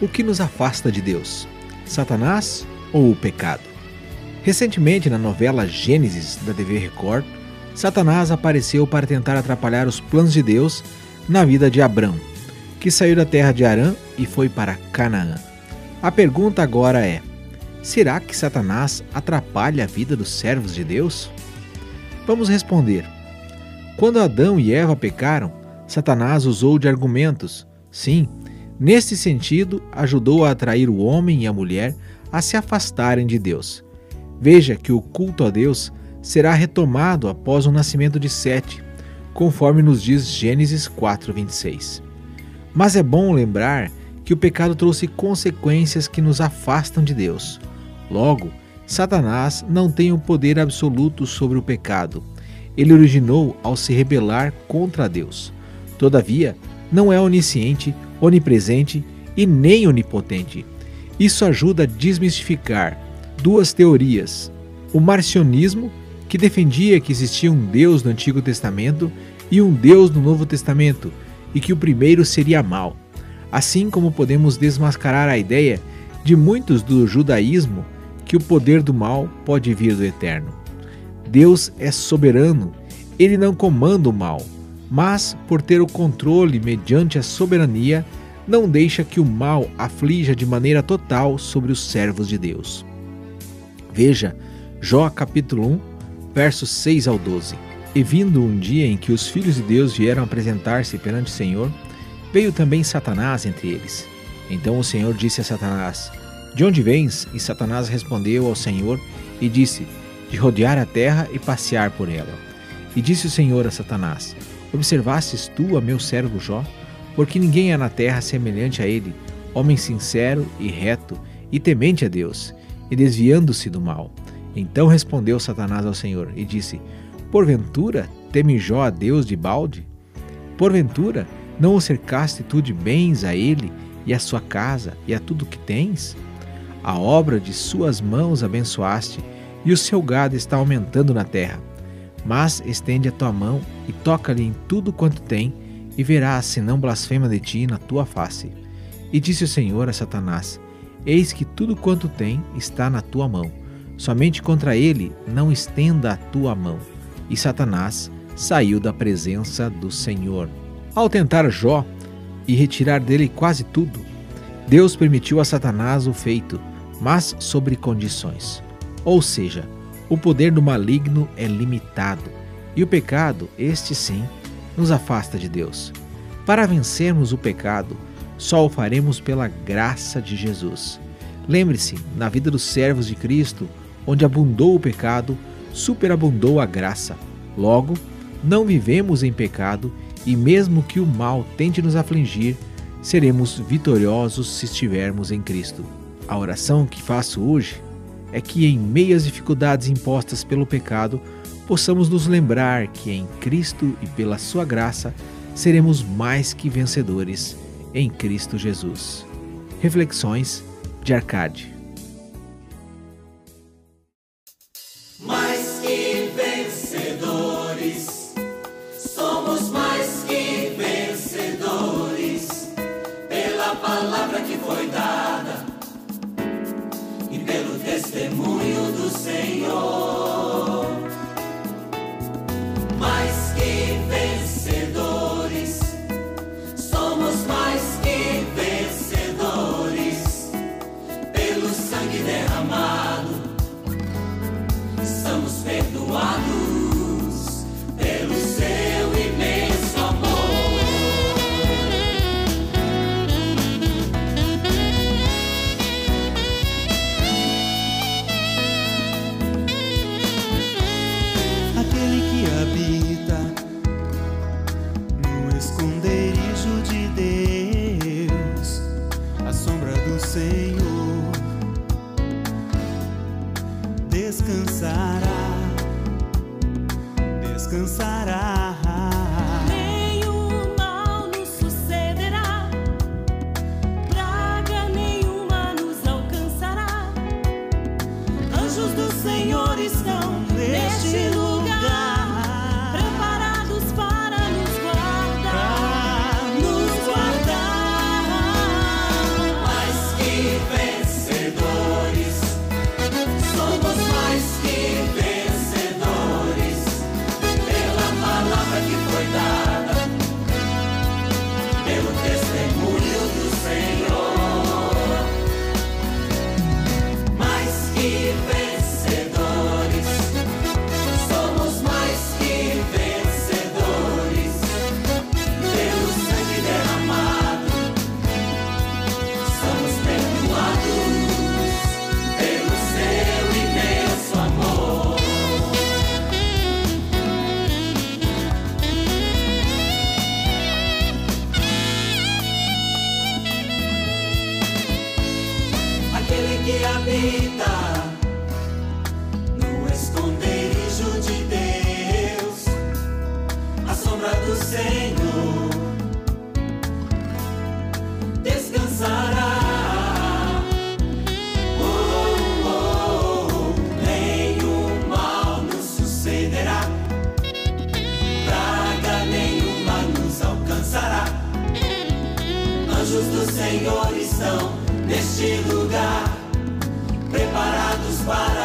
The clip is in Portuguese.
O que nos afasta de Deus? Satanás ou o pecado? Recentemente, na novela Gênesis da TV Record, Satanás apareceu para tentar atrapalhar os planos de Deus na vida de Abrão, que saiu da terra de Arã e foi para Canaã. A pergunta agora é: será que Satanás atrapalha a vida dos servos de Deus? Vamos responder. Quando Adão e Eva pecaram, Satanás usou de argumentos. Sim, nesse sentido, ajudou a atrair o homem e a mulher a se afastarem de Deus. Veja que o culto a Deus será retomado após o nascimento de Sete, conforme nos diz Gênesis 4:26. Mas é bom lembrar que o pecado trouxe consequências que nos afastam de Deus. Logo, Satanás não tem o poder absoluto sobre o pecado. Ele originou ao se rebelar contra Deus. Todavia, não é onisciente, onipresente e nem onipotente. Isso ajuda a desmistificar duas teorias: o marcionismo, que defendia que existia um Deus no Antigo Testamento e um Deus no Novo Testamento, e que o primeiro seria mal. Assim como podemos desmascarar a ideia de muitos do judaísmo que o poder do mal pode vir do eterno. Deus é soberano, ele não comanda o mal, mas, por ter o controle mediante a soberania, não deixa que o mal aflija de maneira total sobre os servos de Deus. Veja Jó capítulo 1, versos 6 ao 12. E vindo um dia em que os filhos de Deus vieram apresentar-se perante o Senhor, veio também Satanás entre eles. Então o Senhor disse a Satanás: De onde vens? E Satanás respondeu ao Senhor e disse: De rodear a terra e passear por ela. E disse o Senhor a Satanás: Observastes tu a meu servo Jó? Porque ninguém há na terra semelhante a ele, homem sincero e reto e temente a Deus, e desviando-se do mal. Então respondeu Satanás ao Senhor e disse: Porventura teme Jó a Deus de balde? Porventura não o cercaste tu de bens a ele e a sua casa e a tudo que tens? A obra de suas mãos abençoaste, e o seu gado está aumentando na terra. Mas estende a tua mão e toca-lhe em tudo quanto tem, e verás se não blasfema de ti na tua face. E disse o Senhor a Satanás: Eis que tudo quanto tem está na tua mão. Somente contra ele não estenda a tua mão. E Satanás saiu da presença do Senhor. Ao tentar Jó e retirar dele quase tudo, Deus permitiu a Satanás o feito, mas sobre condições. Ou seja, o poder do maligno é limitado e o pecado, este sim, nos afasta de Deus. Para vencermos o pecado, só o faremos pela graça de Jesus. Lembre-se, na vida dos servos de Cristo, onde abundou o pecado, superabundou a graça. Logo, não vivemos em pecado e, mesmo que o mal tente nos afligir, seremos vitoriosos se estivermos em Cristo. A oração que faço hoje é que, em meio às dificuldades impostas pelo pecado, possamos nos lembrar que em Cristo e pela Sua graça seremos mais que vencedores em Cristo Jesus. Reflexões de Arcade. palavra que foi dada a sombra do Senhor descansará. Oh, oh, oh, mal nos sucederá, praga nenhuma nos alcançará. Anjos do Senhor estão neste lugar, preparados para